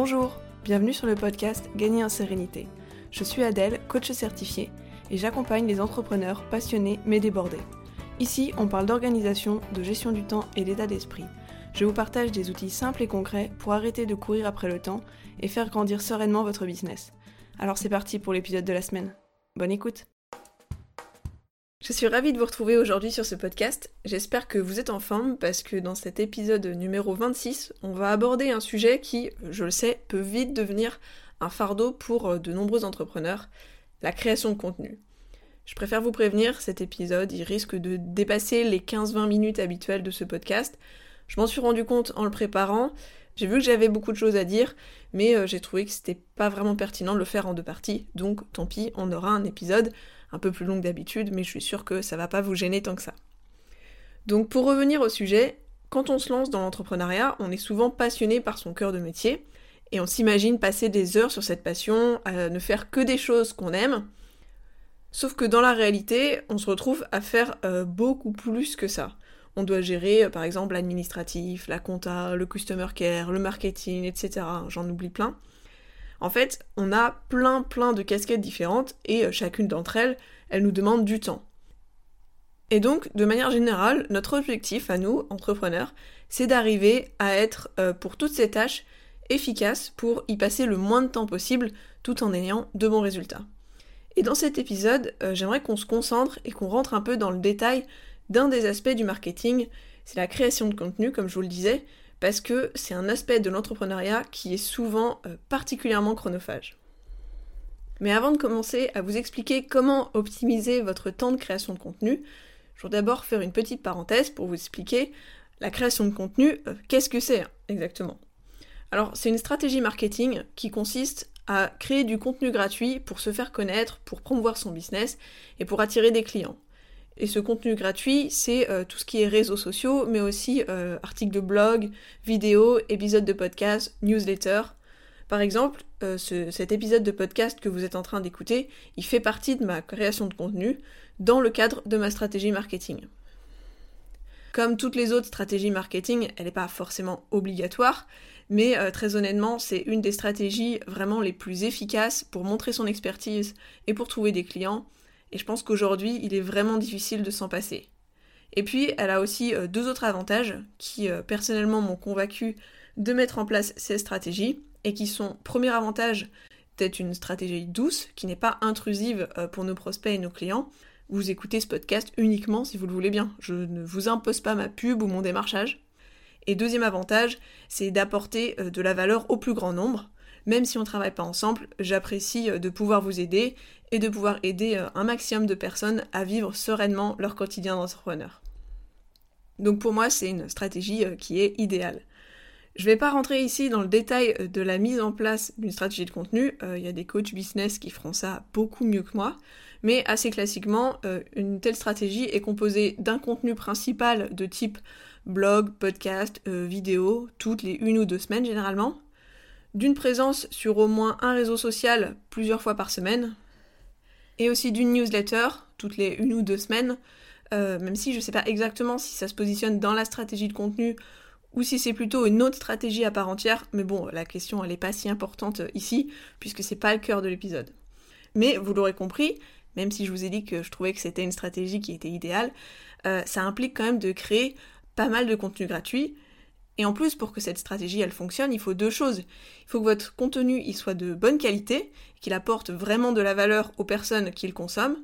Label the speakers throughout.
Speaker 1: Bonjour, bienvenue sur le podcast Gagner en sérénité. Je suis Adèle, coach certifié, et j'accompagne les entrepreneurs passionnés mais débordés. Ici, on parle d'organisation, de gestion du temps et d'état d'esprit. Je vous partage des outils simples et concrets pour arrêter de courir après le temps et faire grandir sereinement votre business. Alors c'est parti pour l'épisode de la semaine. Bonne écoute je suis ravie de vous retrouver aujourd'hui sur ce podcast. J'espère que vous êtes en forme parce que dans cet épisode numéro 26, on va aborder un sujet qui, je le sais, peut vite devenir un fardeau pour euh, de nombreux entrepreneurs, la création de contenu. Je préfère vous prévenir, cet épisode, il risque de dépasser les 15-20 minutes habituelles de ce podcast. Je m'en suis rendu compte en le préparant. J'ai vu que j'avais beaucoup de choses à dire, mais euh, j'ai trouvé que c'était pas vraiment pertinent de le faire en deux parties. Donc tant pis, on aura un épisode un peu plus longue d'habitude, mais je suis sûre que ça va pas vous gêner tant que ça. Donc pour revenir au sujet, quand on se lance dans l'entrepreneuriat, on est souvent passionné par son cœur de métier, et on s'imagine passer des heures sur cette passion, à ne faire que des choses qu'on aime. Sauf que dans la réalité, on se retrouve à faire euh, beaucoup plus que ça. On doit gérer euh, par exemple l'administratif, la compta, le customer care, le marketing, etc. J'en oublie plein. En fait, on a plein plein de casquettes différentes et euh, chacune d'entre elles, elle nous demande du temps. Et donc, de manière générale, notre objectif à nous, entrepreneurs, c'est d'arriver à être, euh, pour toutes ces tâches, efficaces pour y passer le moins de temps possible tout en ayant de bons résultats. Et dans cet épisode, euh, j'aimerais qu'on se concentre et qu'on rentre un peu dans le détail d'un des aspects du marketing, c'est la création de contenu, comme je vous le disais, parce que c'est un aspect de l'entrepreneuriat qui est souvent euh, particulièrement chronophage. Mais avant de commencer à vous expliquer comment optimiser votre temps de création de contenu, je vais d'abord faire une petite parenthèse pour vous expliquer la création de contenu, euh, qu'est-ce que c'est exactement Alors c'est une stratégie marketing qui consiste à créer du contenu gratuit pour se faire connaître, pour promouvoir son business et pour attirer des clients. Et ce contenu gratuit, c'est euh, tout ce qui est réseaux sociaux, mais aussi euh, articles de blog, vidéos, épisodes de podcast, newsletters. Par exemple, euh, cet épisode de podcast que vous êtes en train d'écouter, il fait partie de ma création de contenu dans le cadre de ma stratégie marketing. Comme toutes les autres stratégies marketing, elle n'est pas forcément obligatoire, mais très honnêtement, c'est une des stratégies vraiment les plus efficaces pour montrer son expertise et pour trouver des clients et je pense qu'aujourd'hui, il est vraiment difficile de s'en passer. Et puis, elle a aussi euh, deux autres avantages qui, euh, personnellement, m'ont convaincu de mettre en place ces stratégies, et qui sont, premier avantage, d'être une stratégie douce, qui n'est pas intrusive euh, pour nos prospects et nos clients. Vous écoutez ce podcast uniquement si vous le voulez bien. Je ne vous impose pas ma pub ou mon démarchage. Et deuxième avantage, c'est d'apporter de la valeur au plus grand nombre. Même si on ne travaille pas ensemble, j'apprécie de pouvoir vous aider et de pouvoir aider euh, un maximum de personnes à vivre sereinement leur quotidien d'entrepreneur. Donc pour moi, c'est une stratégie euh, qui est idéale. Je ne vais pas rentrer ici dans le détail euh, de la mise en place d'une stratégie de contenu. Il y a des coachs business qui feront ça beaucoup mieux que moi. Mais assez classiquement, une telle stratégie est composée d'un contenu principal de type blog, podcast, vidéo, toutes les une ou deux semaines généralement, d'une présence sur au moins un réseau social plusieurs fois par semaine, et aussi d'une newsletter toutes les une ou deux semaines, euh, même si je ne sais pas exactement si ça se positionne dans la stratégie de contenu ou si c'est plutôt une autre stratégie à part entière, mais bon, la question elle n'est pas si importante ici, puisque c'est pas le cœur de l'épisode. Mais vous l'aurez compris, même si je vous ai dit que je trouvais que c'était une stratégie qui était idéale, euh, ça implique quand même de créer pas mal de contenu gratuit, et en plus, pour que cette stratégie elle fonctionne, il faut deux choses. Il faut que votre contenu il soit de bonne qualité, qu'il apporte vraiment de la valeur aux personnes qui le consomment.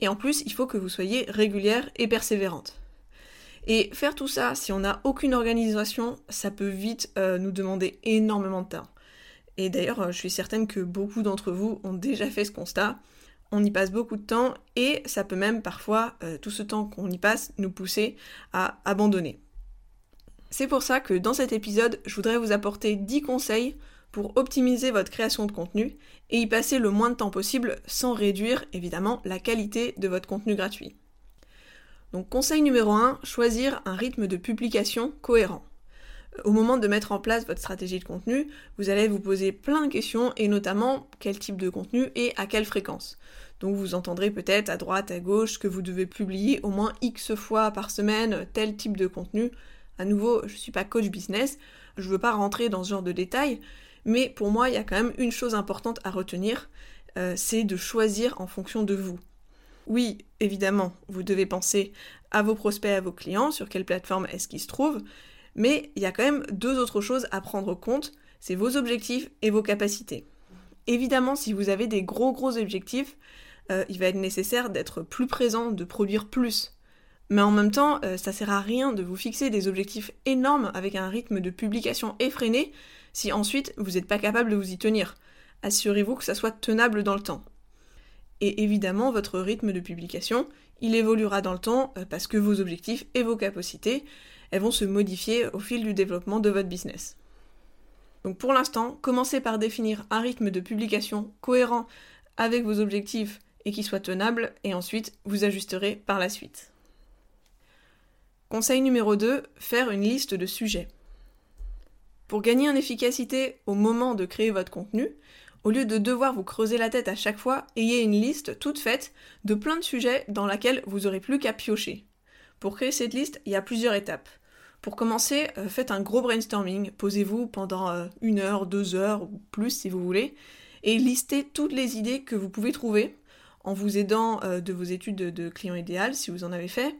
Speaker 1: Et en plus, il faut que vous soyez régulière et persévérante. Et faire tout ça, si on n'a aucune organisation, ça peut vite euh, nous demander énormément de temps. Et d'ailleurs, euh, je suis certaine que beaucoup d'entre vous ont déjà fait ce constat. On y passe beaucoup de temps et ça peut même parfois, euh, tout ce temps qu'on y passe, nous pousser à abandonner. C'est pour ça que dans cet épisode, je voudrais vous apporter 10 conseils pour optimiser votre création de contenu et y passer le moins de temps possible sans réduire évidemment la qualité de votre contenu gratuit. Donc conseil numéro 1, choisir un rythme de publication cohérent. Au moment de mettre en place votre stratégie de contenu, vous allez vous poser plein de questions et notamment quel type de contenu et à quelle fréquence. Donc vous entendrez peut-être à droite, à gauche que vous devez publier au moins X fois par semaine tel type de contenu. À nouveau, je ne suis pas coach business, je ne veux pas rentrer dans ce genre de détails, Mais pour moi, il y a quand même une chose importante à retenir, euh, c'est de choisir en fonction de vous. Oui, évidemment, vous devez penser à vos prospects, à vos clients, sur quelle plateforme est-ce qu'ils se trouvent, mais il y a quand même deux autres choses à prendre compte, c'est vos objectifs et vos capacités. Évidemment, si vous avez des gros gros objectifs, euh, il va être nécessaire d'être plus présent, de produire plus. Mais en même temps, euh, ça sert à rien de vous fixer des objectifs énormes avec un rythme de publication effréné si ensuite vous n'êtes pas capable de vous y tenir. Assurez-vous que ça soit tenable dans le temps. Et évidemment, votre rythme de publication, il évoluera dans le temps euh, parce que vos objectifs et vos capacités, elles vont se modifier au fil du développement de votre business. Donc pour l'instant, commencez par définir un rythme de publication cohérent avec vos objectifs et qui soit tenable, et ensuite vous ajusterez par la suite. Conseil numéro 2, faire une liste de sujets. Pour gagner en efficacité au moment de créer votre contenu, au lieu de devoir vous creuser la tête à chaque fois, ayez une liste toute faite de plein de sujets dans laquelle vous aurez plus qu'à piocher. Pour créer cette liste, il y a plusieurs étapes. Pour commencer, euh, faites un gros brainstorming, posez-vous pendant euh, une heure, deux heures ou plus si vous voulez, et listez toutes les idées que vous pouvez trouver en vous aidant euh, de vos études de, client idéal si vous en avez fait,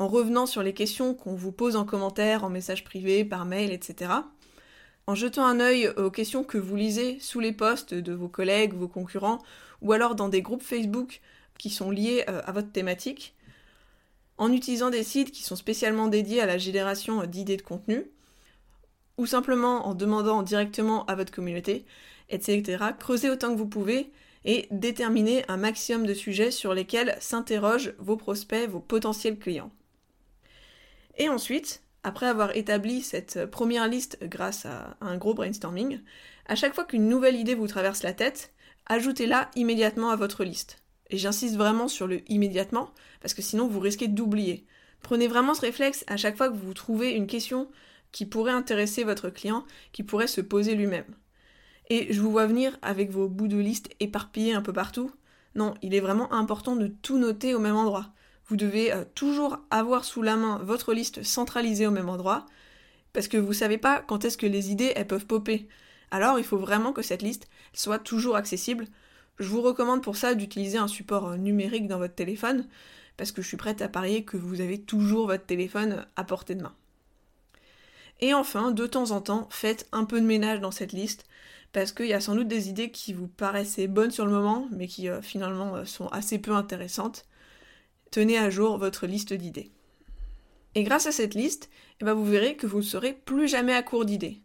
Speaker 1: en revenant sur les questions qu'on vous pose en commentaire, en message privé, par mail, etc. En jetant un œil aux questions que vous lisez sous les posts de vos collègues, vos concurrents, ou alors dans des groupes Facebook qui sont liés à votre thématique, en utilisant des sites qui sont spécialement dédiés à la génération d'idées de contenu, ou simplement en demandant directement à votre communauté, etc. Creusez autant que vous pouvez et déterminez un maximum de sujets sur lesquels s'interrogent vos prospects, vos potentiels clients. Et ensuite, après avoir établi cette première liste grâce à un gros brainstorming, à chaque fois qu'une nouvelle idée vous traverse la tête, ajoutez-la immédiatement à votre liste. Et j'insiste vraiment sur le immédiatement, parce que sinon vous risquez d'oublier. Prenez vraiment ce réflexe à chaque fois que vous trouvez une question qui pourrait intéresser votre client, qui pourrait se poser lui-même. Et je vous vois venir avec vos bouts de liste éparpillés un peu partout. Non, il est vraiment important de tout noter au même endroit. Vous devez euh, toujours avoir sous la main votre liste centralisée au même endroit, parce que vous ne savez pas quand est-ce que les idées elles peuvent popper. Alors il faut vraiment que cette liste soit toujours accessible je vous recommande pour ça d'utiliser un support euh, numérique dans votre téléphone, parce que je suis prête à parier que vous avez toujours votre téléphone à portée de main. Et enfin, de temps en temps, faites un peu de ménage dans cette liste, parce qu'il y a sans doute des idées qui vous paraissaient bonnes sur le moment, mais qui euh, finalement sont assez peu intéressantes. Tenez à jour votre liste d'idées. Et grâce à cette liste, eh ben, vous verrez que vous ne serez plus jamais à court d'idées.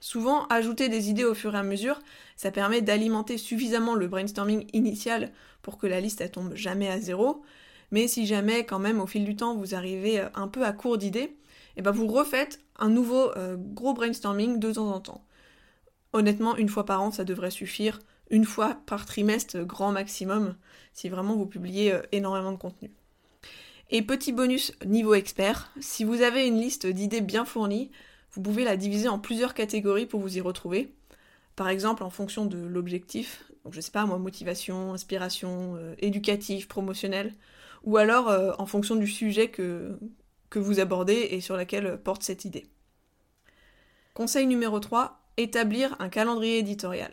Speaker 1: Souvent, ajouter des idées au fur et à mesure, ça permet d'alimenter suffisamment le brainstorming initial pour que la liste ne tombe jamais à zéro. Mais si jamais, quand même, au fil du temps, vous arrivez euh, un peu à court d'idées, eh ben vous refaites un nouveau euh, gros brainstorming de temps en temps. Honnêtement, une fois par an, ça devrait suffire. Une fois par trimestre, grand maximum, si vraiment vous publiez euh, énormément de contenu. Et petit bonus niveau expert, si vous avez une liste d'idées bien fournie, vous pouvez la diviser en plusieurs catégories pour vous y retrouver. Par exemple, en fonction de l'objectif, donc je sais pas moi, motivation, inspiration, euh, éducatif, promotionnel, ou alors euh, en fonction du sujet que, que vous abordez et sur lequel porte cette idée. Conseil numéro 3, établir un calendrier éditorial.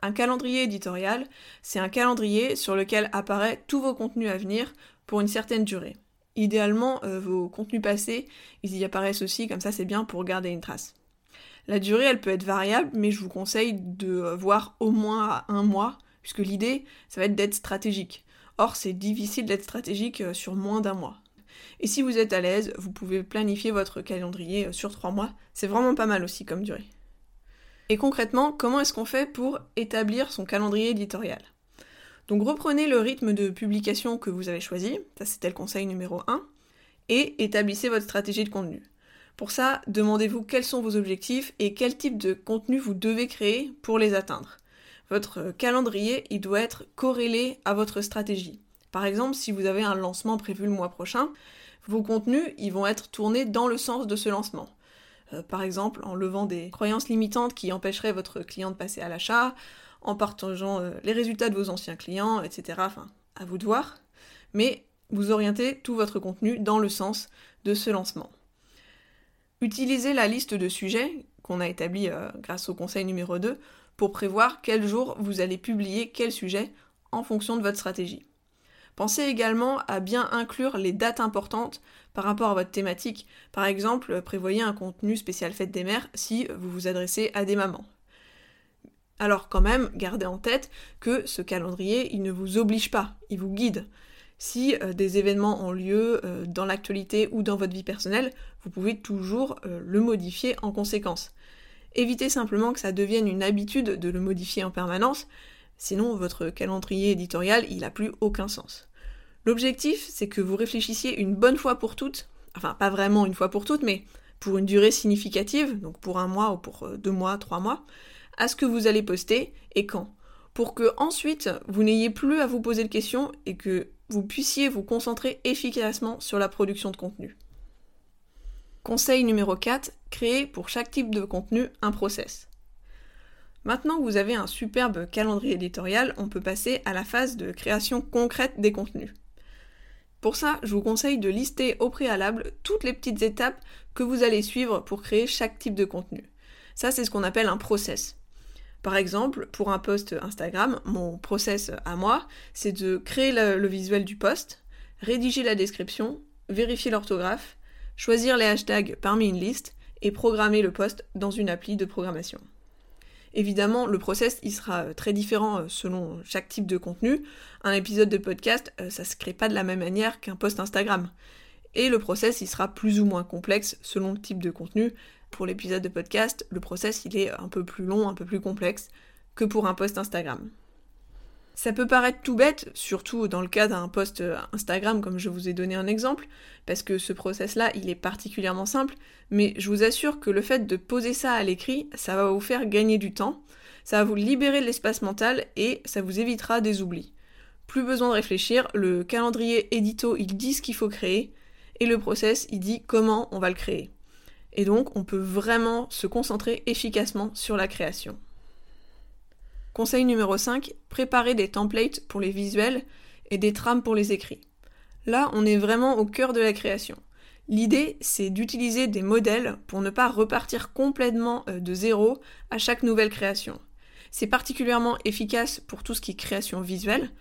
Speaker 1: Un calendrier éditorial, c'est un calendrier sur lequel apparaît tous vos contenus à venir pour une certaine durée. Idéalement, euh, vos contenus passés, ils y apparaissent aussi, comme ça c'est bien pour garder une trace. La durée, elle peut être variable, mais je vous conseille de voir au moins un mois, puisque l'idée, ça va être d'être stratégique. Or, c'est difficile d'être stratégique euh, sur moins d'un mois. Et si vous êtes à l'aise, vous pouvez planifier votre calendrier euh, sur trois mois. C'est vraiment pas mal aussi comme durée. Et concrètement, comment est-ce qu'on fait pour établir son calendrier éditorial? Donc reprenez le rythme de publication que vous avez choisi, ça c'était le conseil numéro 1, et établissez votre stratégie de contenu. Pour ça, demandez-vous quels sont vos objectifs et quel type de contenu vous devez créer pour les atteindre. Votre calendrier, il doit être corrélé à votre stratégie. Par exemple, si vous avez un lancement prévu le mois prochain, vos contenus, ils vont être tournés dans le sens de ce lancement. Euh, par exemple, en levant des croyances limitantes qui empêcheraient votre client de passer à l'achat, en partageant euh, les résultats de vos anciens clients, etc. Enfin, à vous de voir. Mais vous orientez tout votre contenu dans le sens de ce lancement. Utilisez la liste de sujets qu'on a établi euh, grâce au conseil numéro 2 pour prévoir quel jour vous allez publier quel sujet en fonction de votre stratégie. Pensez également à bien inclure les dates importantes par rapport à votre thématique. Par exemple, prévoyez un contenu spécial fête des mères si vous vous adressez à des mamans. Alors quand même, gardez en tête que ce calendrier, il ne vous oblige pas, il vous guide. Si euh, des événements ont lieu euh, dans l'actualité ou dans votre vie personnelle, vous pouvez toujours euh, le modifier en conséquence. Évitez simplement que ça devienne une habitude de le modifier en permanence, sinon votre calendrier éditorial, il n'a plus aucun sens. L'objectif, c'est que vous réfléchissiez une bonne fois pour toutes, enfin pas vraiment une fois pour toutes, mais pour une durée significative, donc pour un mois ou pour deux mois, trois mois, à ce que vous allez poster et quand. Pour que ensuite vous n'ayez plus à vous poser de questions et que vous puissiez vous concentrer efficacement sur la production de contenu. Conseil numéro 4, créez pour chaque type de contenu un process. Maintenant que vous avez un superbe calendrier éditorial, on peut passer à la phase de création concrète des contenus. Pour ça, je vous conseille de lister au préalable toutes les petites étapes que vous allez suivre pour créer chaque type de contenu. Ça, c'est ce qu'on appelle un process. Par exemple, pour un post Instagram, mon process à moi, c'est de créer le, visuel du post, rédiger la description, vérifier l'orthographe, choisir les hashtags parmi une liste et programmer le post dans une appli de programmation. Évidemment, le process sera euh, très différent euh, selon chaque type de contenu. Un épisode de podcast, euh, ça se crée pas de la même manière qu'un post Instagram. Et le process sera plus ou moins complexe selon le type de contenu. Pour l'épisode de podcast, le process il est un peu plus long, un peu plus complexe que pour un post Instagram. Ça peut paraître tout bête, surtout dans le cas d'un post Instagram comme je vous ai donné un exemple, parce que ce process-là, il est particulièrement simple, mais je vous assure que le fait de poser ça à l'écrit, ça va vous faire gagner du temps, ça va vous libérer de l'espace mental et ça vous évitera des oublis. Plus besoin de réfléchir, le calendrier édito, il dit ce qu'il faut créer, et le process, il dit comment on va le créer. Et donc, on peut vraiment se concentrer efficacement sur la création. Conseil numéro 5, préparer des templates pour les visuels et des trames pour les écrits. Là, on est vraiment au cœur de la création. L'idée, c'est d'utiliser des modèles pour ne pas repartir complètement euh, de zéro à chaque nouvelle création. C'est particulièrement efficace pour tout ce qui est création visuelle,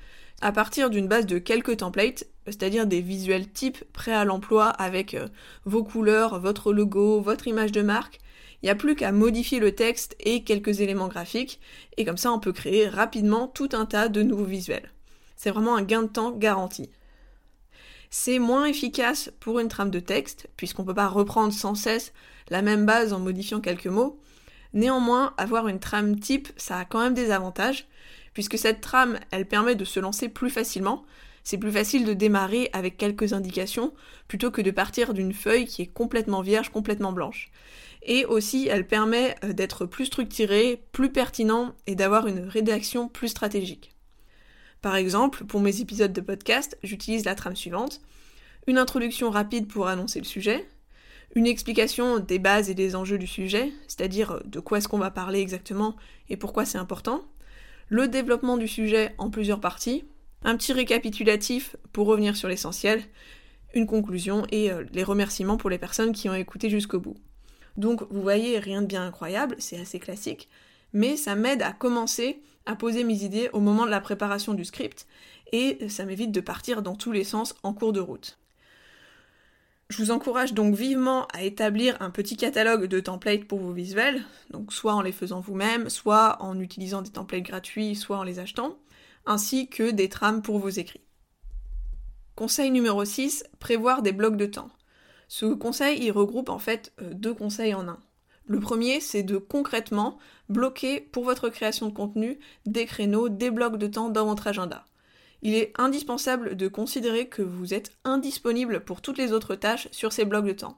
Speaker 1: à partir d'une base de quelques templates, c'est-à-dire des visuels types prêts à l'emploi avec euh, vos couleurs, votre logo, votre image de marque. Il n'y a plus qu'à modifier le texte et quelques éléments graphiques, et comme ça on peut créer rapidement tout un tas de nouveaux visuels. C'est vraiment un gain de temps garanti. C'est moins efficace pour une trame de texte, puisqu'on ne peut pas reprendre sans cesse la même base en modifiant quelques mots. Néanmoins, avoir une trame type, ça a quand même des avantages, puisque cette trame, elle permet de se lancer plus facilement. C'est plus facile de démarrer avec quelques indications plutôt que de partir d'une feuille qui est complètement vierge, complètement blanche. Et aussi, elle permet euh, d'être plus structurée, plus pertinent et d'avoir une rédaction plus stratégique. Par exemple, pour mes épisodes de podcast, j'utilise la trame suivante. Une introduction rapide pour annoncer le sujet, une explication des bases et des enjeux du sujet, c'est-à-dire euh, de quoi est-ce qu'on va parler exactement et pourquoi c'est important, le développement du sujet en plusieurs parties, un petit récapitulatif pour revenir sur l'essentiel, une conclusion et euh, les remerciements pour les personnes qui ont écouté jusqu'au bout. Donc vous voyez, rien de bien incroyable, c'est assez classique, mais ça m'aide à commencer à poser mes idées au moment de la préparation du script et ça m'évite de partir dans tous les sens en cours de route. Je vous encourage donc vivement à établir un petit catalogue de templates pour vos visuels, donc soit en les faisant vous-même, soit en utilisant des templates gratuits, soit en les achetant, ainsi que des trames pour vos écrits. Conseil numéro 6, prévoir des blocs de temps. Ce conseil, il regroupe en fait euh, deux conseils en un. Le premier, c'est de concrètement bloquer pour votre création de contenu des créneaux, des blocs de temps dans votre agenda il est indispensable de considérer que vous êtes indisponible pour toutes les autres tâches sur ces blocs de temps.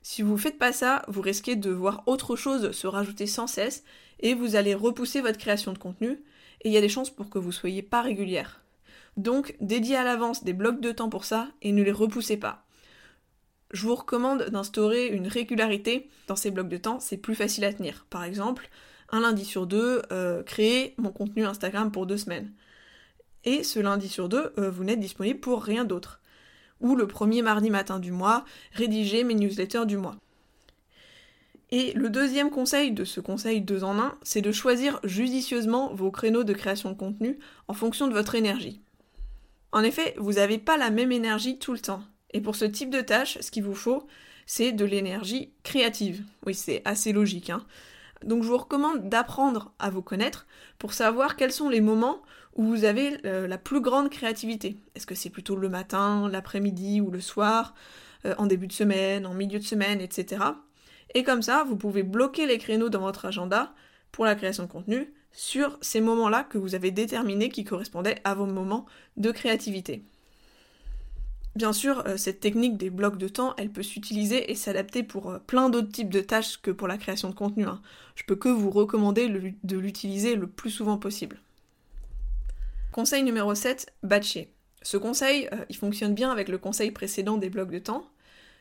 Speaker 1: Si vous ne faites pas ça, vous risquez de voir autre chose se rajouter sans cesse et vous allez repousser votre création de contenu et il y a des chances pour que vous soyez pas régulière. Donc, dédiez à l'avance des blocs de temps pour ça et ne les repoussez pas. Je vous recommande d'instaurer une régularité dans ces blocs de temps, c'est plus facile à tenir. Par exemple, un lundi sur deux, euh, créer mon contenu Instagram pour deux semaines et ce lundi sur deux, euh, vous n'êtes disponible pour rien d'autre. Ou le premier mardi matin du mois, rédiger mes newsletters du mois. Et le deuxième conseil de ce conseil 2 en 1, c'est de choisir judicieusement vos créneaux de création de contenu en fonction de votre énergie. En effet, vous n'avez pas la même énergie tout le temps. Et pour ce type de tâche, ce qu'il vous faut, c'est de l'énergie créative. Oui, c'est assez logique. Hein. Donc je vous recommande d'apprendre à vous connaître pour savoir quels sont les moments où vous avez euh, la plus grande créativité. Est-ce que c'est plutôt le matin, l'après-midi ou le soir, euh, en début de semaine, en milieu de semaine, etc. Et comme ça, vous pouvez bloquer les créneaux dans votre agenda pour la création de contenu sur ces moments-là que vous avez déterminés qui correspondaient à vos moments de créativité. Bien sûr, euh, cette technique des blocs de temps, elle peut s'utiliser et s'adapter pour plein d'autres types de tâches que pour la création de contenu. Hein. Je peux que vous recommander de l'utiliser le plus souvent possible. Conseil numéro 7, batcher. Ce conseil, euh, il fonctionne bien avec le conseil précédent des blocs de temps.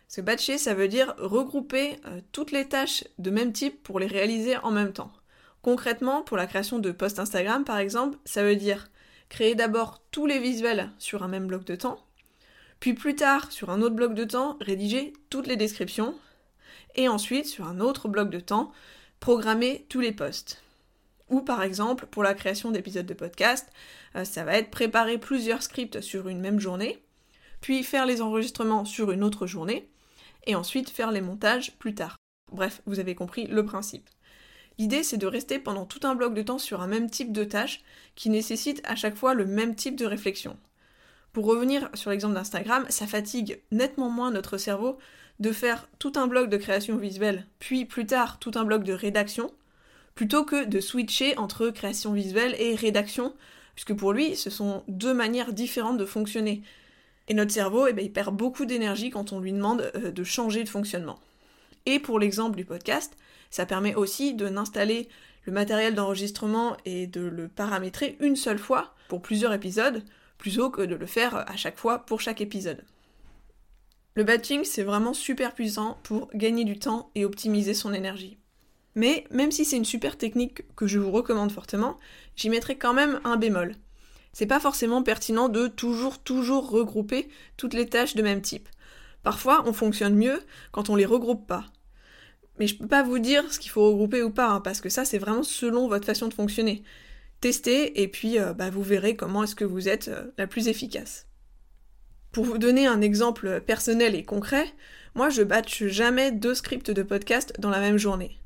Speaker 1: Ce batcher, ça veut dire regrouper toutes les tâches de même type pour les réaliser en même temps. Concrètement, pour la création de posts Instagram par exemple, ça veut dire créer d'abord tous les visuels sur un même bloc de temps, puis plus tard, sur un autre bloc de temps, rédiger toutes les descriptions. Et ensuite, sur un autre bloc de temps, programmer tous les posts. Ou par exemple, pour la création d'épisodes de podcast, euh, ça va être préparer plusieurs scripts sur une même journée, puis faire les enregistrements sur une autre journée, et ensuite faire les montages plus tard. Bref, vous avez compris le principe. L'idée, c'est de rester pendant tout un bloc de temps sur un même type de tâche qui nécessite à chaque fois le même type de réflexion. Pour revenir sur l'exemple d'Instagram, ça fatigue nettement moins notre cerveau de faire tout un bloc de création visuelle, puis plus tard tout un bloc de rédaction, plutôt que de switcher entre création visuelle et rédaction, puisque pour lui, ce sont deux manières différentes de fonctionner. Et notre cerveau, eh ben, il perd beaucoup d'énergie quand on lui demande euh, de changer de fonctionnement. Et pour l'exemple du podcast, ça permet aussi de n'installer le matériel d'enregistrement et de le paramétrer une seule fois pour plusieurs épisodes, plutôt que de le faire à chaque fois pour chaque épisode. Le batching, c'est vraiment super puissant pour gagner du temps et optimiser son énergie. Mais même si c'est une super technique que je vous recommande fortement, j'y mettrai quand même un bémol. C'est pas forcément pertinent de toujours toujours regrouper toutes les tâches de même type. Parfois, on fonctionne mieux quand on les regroupe pas. Mais je peux pas vous dire ce qu'il faut regrouper ou pas, hein, parce que ça, c'est vraiment selon votre façon de fonctionner. Testez et puis euh, bah, vous verrez comment est-ce que vous êtes euh, la plus efficace. Pour vous donner un exemple personnel et concret, moi je batch jamais deux scripts de podcast dans la même journée.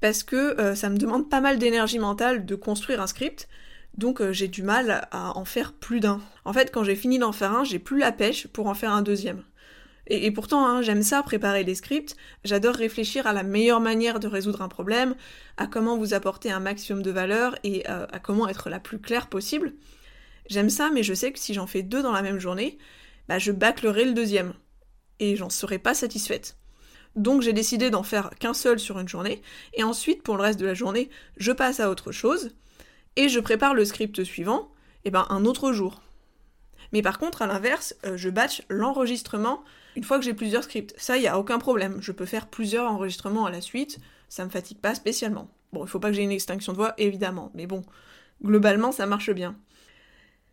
Speaker 1: Parce que euh, ça me demande pas mal d'énergie mentale de construire un script, donc j'ai du mal à en faire plus d'un. En fait, quand j'ai fini d'en faire un, j'ai plus la pêche pour en faire un deuxième. Et, pourtant, hein, j'aime ça, préparer les scripts. J'adore réfléchir à la meilleure manière de résoudre un problème, à comment vous apporter un maximum de valeur et euh, à comment être la plus claire possible. J'aime ça, mais je sais que si j'en fais deux dans la même journée, bah, je bâclerai le deuxième. Et j'en serai pas satisfaite. Donc j'ai décidé d'en faire qu'un seul sur une journée, et ensuite, pour le reste de la journée, je passe à autre chose, et je prépare le script suivant, et ben un autre jour. Mais par contre, à l'inverse, euh, je batch l'enregistrement une fois que j'ai plusieurs scripts. Ça, il n'y a aucun problème. Je peux faire plusieurs enregistrements à la suite. Ça me fatigue pas spécialement. Bon, il faut pas que j'ai une extinction de voix, évidemment. Mais bon, globalement, ça marche bien.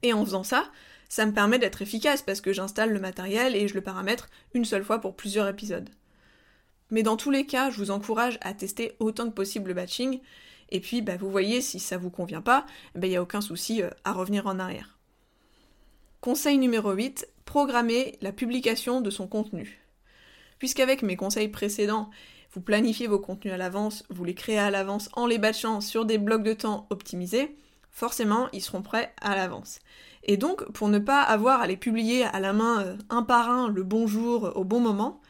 Speaker 1: Et en faisant ça, ça me permet d'être efficace parce que j'installe le matériel et je le paramètre une seule fois pour plusieurs épisodes. Mais dans tous les cas, je vous encourage à tester autant que possible le batching. Et puis, bah, vous voyez, si ça vous convient pas, il bah, n'y a aucun souci euh, à revenir en arrière. Conseil numéro 8, programmer la publication de son contenu. Puisqu'avec mes conseils précédents, vous planifiez vos contenus à l'avance, vous les créez à l'avance en les batchant sur des blocs de temps optimisés, forcément ils seront prêts à l'avance. Et donc, pour ne pas avoir à les publier à la main euh, un par un le bon jour au bon moment,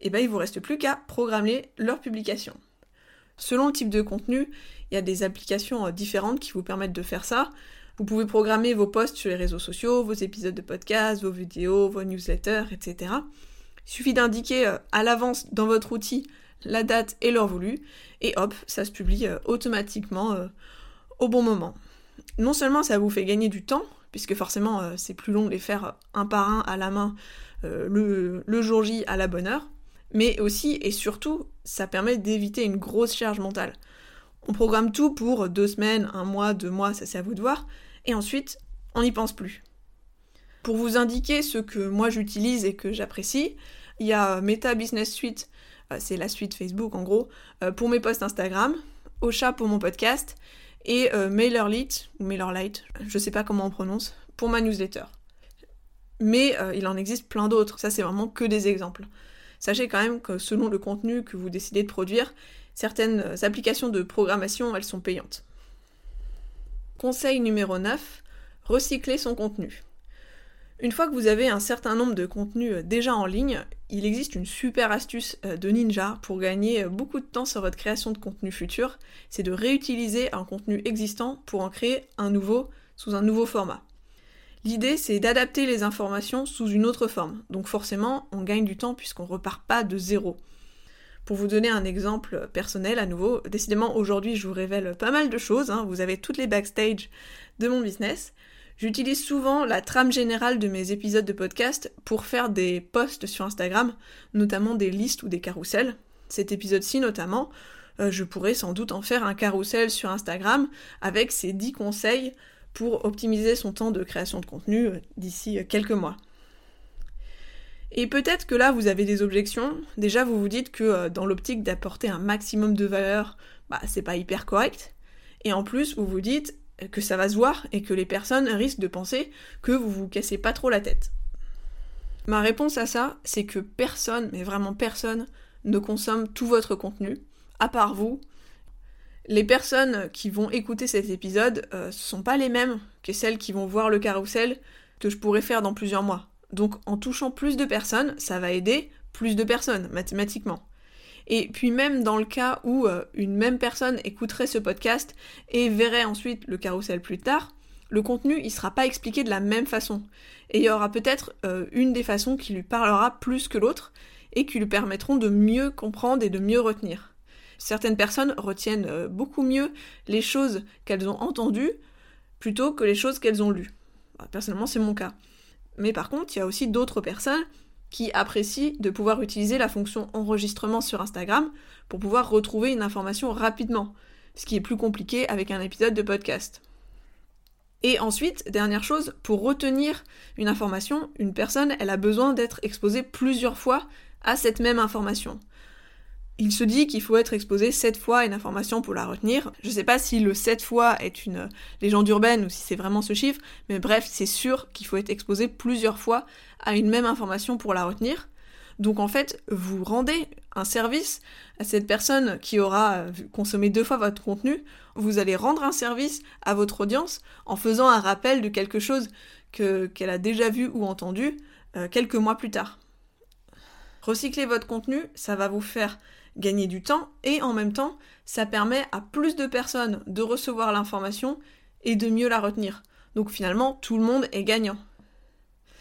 Speaker 1: eh ben, il vous reste plus qu'à programmer leur publication. Selon le type de contenu, il y a des applications euh, différentes qui vous permettent de faire ça. Vous pouvez programmer vos posts sur les réseaux sociaux, vos épisodes de podcast, vos vidéos, vos newsletters, etc. Il suffit d'indiquer euh, à l'avance dans votre outil la date et l'heure voulue, et hop, ça se publie euh, automatiquement au bon moment. Non seulement ça vous fait gagner du temps, puisque forcément c'est plus long de les faire un par un à la main le jour J à la bonne heure, mais aussi et surtout ça permet d'éviter une grosse charge mentale. On programme tout pour deux semaines, un mois, deux mois, ça c'est à vous de voir, et ensuite, on n'y pense plus. Pour vous indiquer ce que moi j'utilise et que j'apprécie, il y a Meta Business Suite c'est la suite Facebook en gros, pour mes posts Instagram, Ocha pour mon podcast, et MailerLite, ou MailerLite, je sais pas comment on prononce, pour ma newsletter. Mais il en existe plein d'autres, ça c'est vraiment que des exemples. Sachez quand même que selon le contenu que vous décidez de produire, certaines applications de programmation, elles sont payantes. Conseil numéro 9, recycler son contenu. Une fois que vous avez un certain nombre de contenus euh, déjà en ligne, il existe une super astuce euh, de Ninja pour gagner euh, beaucoup de temps sur votre création de contenu futur, c'est de réutiliser un contenu existant pour en créer un nouveau sous un nouveau format. L'idée, c'est d'adapter les informations sous une autre forme. Donc forcément, on gagne du temps puisqu'on repart pas de zéro. Pour vous donner un exemple personnel à nouveau, décidément aujourd'hui je vous révèle pas mal de choses, hein. vous avez toutes les backstage de mon business. J'utilise souvent la trame générale de mes épisodes de podcast pour faire des posts sur Instagram, notamment des listes ou des carousels. Cet épisode-ci notamment, euh, je pourrais sans doute en faire un carrousel sur Instagram avec ces 10 conseils pour optimiser son temps de création de contenu euh, d'ici euh, quelques mois. Et peut-être que là vous avez des objections. Déjà vous vous dites que euh, dans l'optique d'apporter un maximum de valeur, bah c'est pas hyper correct. Et en plus vous vous dites que ça va se voir et que les personnes risquent de penser que vous vous cassez pas trop la tête. Ma réponse à ça, c'est que personne, mais vraiment personne, ne consomme tout votre contenu, à part vous, les personnes qui vont écouter cet épisode ne euh, sont pas les mêmes que celles qui vont voir le carrousel que je pourrais faire dans plusieurs mois. Donc en touchant plus de personnes, ça va aider plus de personnes, mathématiquement. Et puis même dans le cas où euh, une même personne écouterait ce podcast et verrait ensuite le carrousel plus tard, le contenu il sera pas expliqué de la même façon. Et il y aura peut-être euh, une des façons qui lui parlera plus que l'autre et qui lui permettront de mieux comprendre et de mieux retenir. Certaines personnes retiennent euh, beaucoup mieux les choses qu'elles ont entendues plutôt que les choses qu'elles ont lues. Bah, personnellement, c'est mon cas. Mais par contre, il y a aussi d'autres personnes qui apprécient de pouvoir utiliser la fonction enregistrement sur Instagram pour pouvoir retrouver une information rapidement, ce qui est plus compliqué avec un épisode de podcast. Et ensuite, dernière chose, pour retenir une information, une personne, elle a besoin d'être exposée plusieurs fois à cette même information. Il se dit qu'il faut être exposé 7 fois à une information pour la retenir. Je sais pas si le 7 fois est une légende urbaine ou si c'est vraiment ce chiffre, mais bref, c'est sûr qu'il faut être exposé plusieurs fois à une même information pour la retenir. Donc en fait, vous rendez un service à cette personne qui aura consommé deux fois votre contenu, vous allez rendre un service à votre audience en faisant un rappel de quelque chose qu'elle a déjà vu ou entendu euh, quelques mois plus tard. Recycler votre contenu, ça va vous faire gagner du temps et en même temps, ça permet à plus de personnes de recevoir l'information et de mieux la retenir. Donc finalement, tout le monde est gagnant.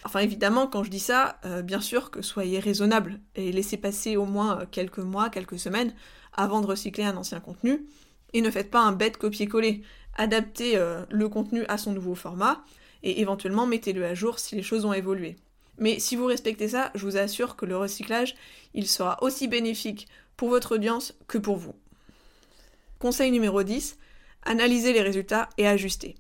Speaker 1: Enfin évidemment, quand je dis ça, euh, bien sûr que soyez raisonnable et laissez passer au moins euh, quelques mois, quelques semaines avant de recycler un ancien contenu. Et ne faites pas un bête copier-coller. Adaptez euh, le contenu à son nouveau format et éventuellement mettez-le à jour si les choses ont évolué. Mais si vous respectez ça, je vous assure que le recyclage, il sera aussi bénéfique pour votre audience que pour vous. Conseil numéro 10, analysez les résultats et ajustez.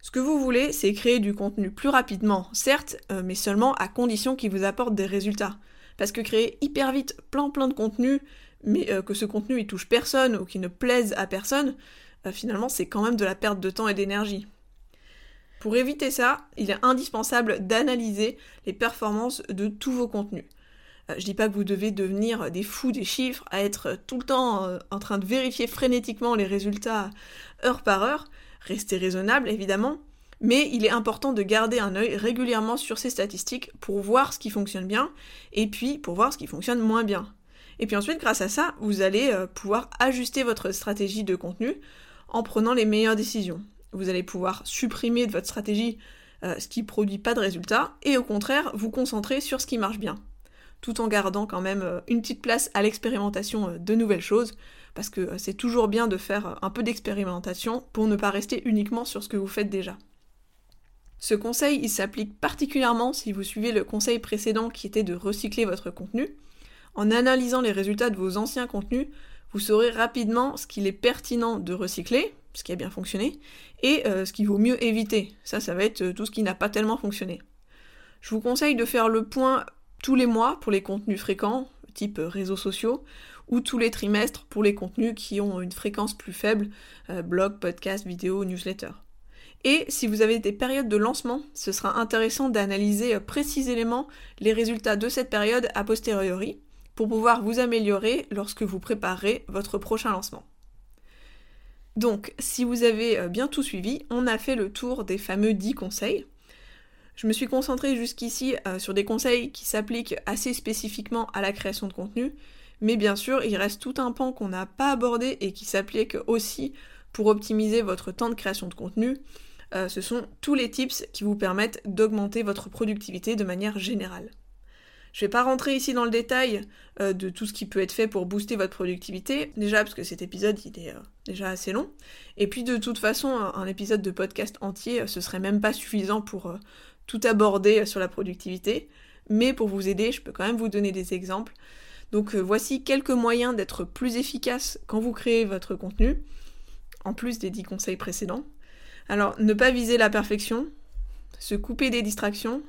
Speaker 1: Ce que vous voulez, c'est créer du contenu plus rapidement, certes, euh, mais seulement à condition qu'il vous apporte des résultats. Parce que créer hyper vite plein plein de contenu, mais euh, que ce contenu il touche personne ou qu'il ne plaise à personne, euh, finalement c'est quand même de la perte de temps et d'énergie. Pour éviter ça, il est indispensable d'analyser les performances de tous vos contenus. Euh, je dis pas que vous devez devenir des fous des chiffres, à être tout le temps euh, en train de vérifier frénétiquement les résultats heure par heure. Restez raisonnable évidemment, mais il est important de garder un œil régulièrement sur ces statistiques pour voir ce qui fonctionne bien et puis pour voir ce qui fonctionne moins bien. Et puis ensuite, grâce à ça, vous allez euh, pouvoir ajuster votre stratégie de contenu en prenant les meilleures décisions. Vous allez pouvoir supprimer de votre stratégie ce qui produit pas de résultats et au contraire vous concentrer sur ce qui marche bien tout en gardant quand même euh, une petite place à l'expérimentation euh, de nouvelles choses, parce que euh, c'est toujours bien de faire un peu d'expérimentation pour ne pas rester uniquement sur ce que vous faites déjà. Ce conseil, il s'applique particulièrement si vous suivez le conseil précédent qui était de recycler votre contenu. En analysant les résultats de vos anciens contenus, vous saurez rapidement ce qu'il est pertinent de recycler, ce qui a bien fonctionné, et ce qu'il vaut mieux éviter. Ça, ça va être tout ce qui n'a pas tellement fonctionné. Je vous conseille de faire le point tous les mois pour les contenus fréquents, type réseaux sociaux, ou tous les trimestres pour les contenus qui ont une fréquence plus faible, blog, podcast, vidéo, newsletter. Et si vous avez des périodes de lancement, ce sera intéressant d'analyser précisément les résultats de cette période a posteriori pour pouvoir vous améliorer lorsque vous préparerez votre prochain lancement. Donc, si vous avez euh, bien tout suivi, on a fait le tour des fameux 10 conseils. Je me suis concentrée jusqu'ici euh, sur des conseils qui s'appliquent assez spécifiquement à la création de contenu, mais bien sûr, il reste tout un pan qu'on n'a pas abordé et qui s'applique aussi pour optimiser votre temps de création de contenu. Euh, ce sont tous les tips qui vous permettent d'augmenter votre productivité de manière générale. Je ne vais pas rentrer ici dans le détail euh, de tout ce qui peut être fait pour booster votre productivité, déjà parce que cet épisode il est euh, déjà assez long, et puis de toute façon un, épisode de podcast entier ce serait même pas suffisant pour tout aborder sur la productivité, mais pour vous aider je peux quand même vous donner des exemples. Donc voici quelques moyens d'être plus efficace quand vous créez votre contenu, en plus des 10 conseils précédents. Alors, ne pas viser la perfection, se couper des distractions,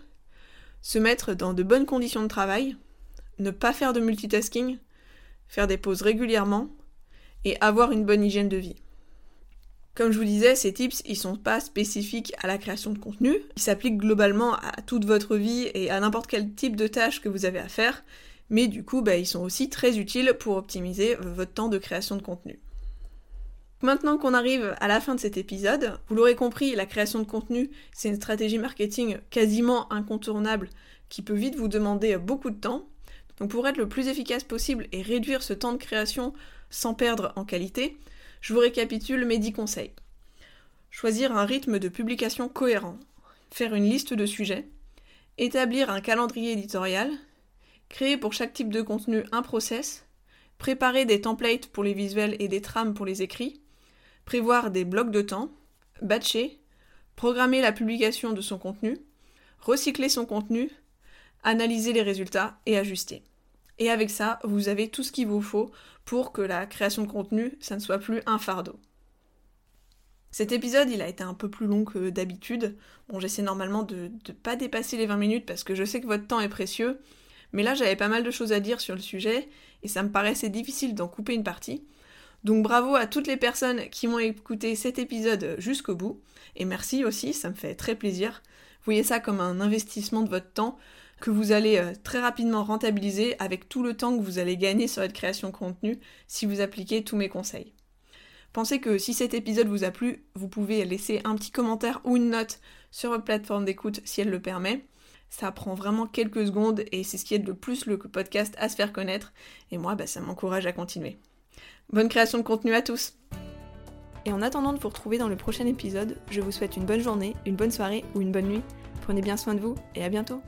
Speaker 1: se mettre dans de bonnes conditions de travail, ne pas faire de multitasking, faire des pauses régulièrement et avoir une bonne hygiène de vie. Comme je vous disais, ces tips, ils sont pas spécifiques à la création de contenu, ils s'appliquent globalement à toute votre vie et à n'importe quel type de tâche que vous avez à faire, mais du coup, bah, ils sont aussi très utiles pour optimiser votre temps de création de contenu. Maintenant qu'on arrive à la fin de cet épisode, vous l'aurez compris, la création de contenu, c'est une stratégie marketing quasiment incontournable qui peut vite vous demander beaucoup de temps. Donc pour être le plus efficace possible et réduire ce temps de création sans perdre en qualité, je vous récapitule mes 10 conseils. Choisir un rythme de publication cohérent, faire une liste de sujets, établir un calendrier éditorial, créer pour chaque type de contenu un process, préparer des templates pour les visuels et des trames pour les écrits, prévoir des blocs de temps, batcher, programmer la publication de son contenu, recycler son contenu, analyser les résultats et ajuster. Et avec ça, vous avez tout ce qu'il vous faut pour que la création de contenu, ça ne soit plus un fardeau. Cet épisode, il a été un peu plus long que d'habitude. Bon, j'essaie normalement de ne pas dépasser les 20 minutes parce que je sais que votre temps est précieux. Mais là, j'avais pas mal de choses à dire sur le sujet et ça me paraissait difficile d'en couper une partie. Donc bravo à toutes les personnes qui m'ont écouté cet épisode jusqu'au bout. Et merci aussi, ça me fait très plaisir. Voyez ça comme un investissement de votre temps que vous allez euh, très rapidement rentabiliser avec tout le temps que vous allez gagner sur votre création de contenu si vous appliquez tous mes conseils. Pensez que si cet épisode vous a plu, vous pouvez laisser un petit commentaire ou une note sur votre plateforme d'écoute si elle le permet. Ça prend vraiment quelques secondes et c'est ce qui aide le plus le podcast à se faire connaître. Et moi, bah, ça m'encourage à continuer. Bonne création de contenu à tous
Speaker 2: Et en attendant de vous retrouver dans le prochain épisode, je vous souhaite une bonne journée, une bonne soirée ou une bonne nuit. Prenez bien soin de vous et à bientôt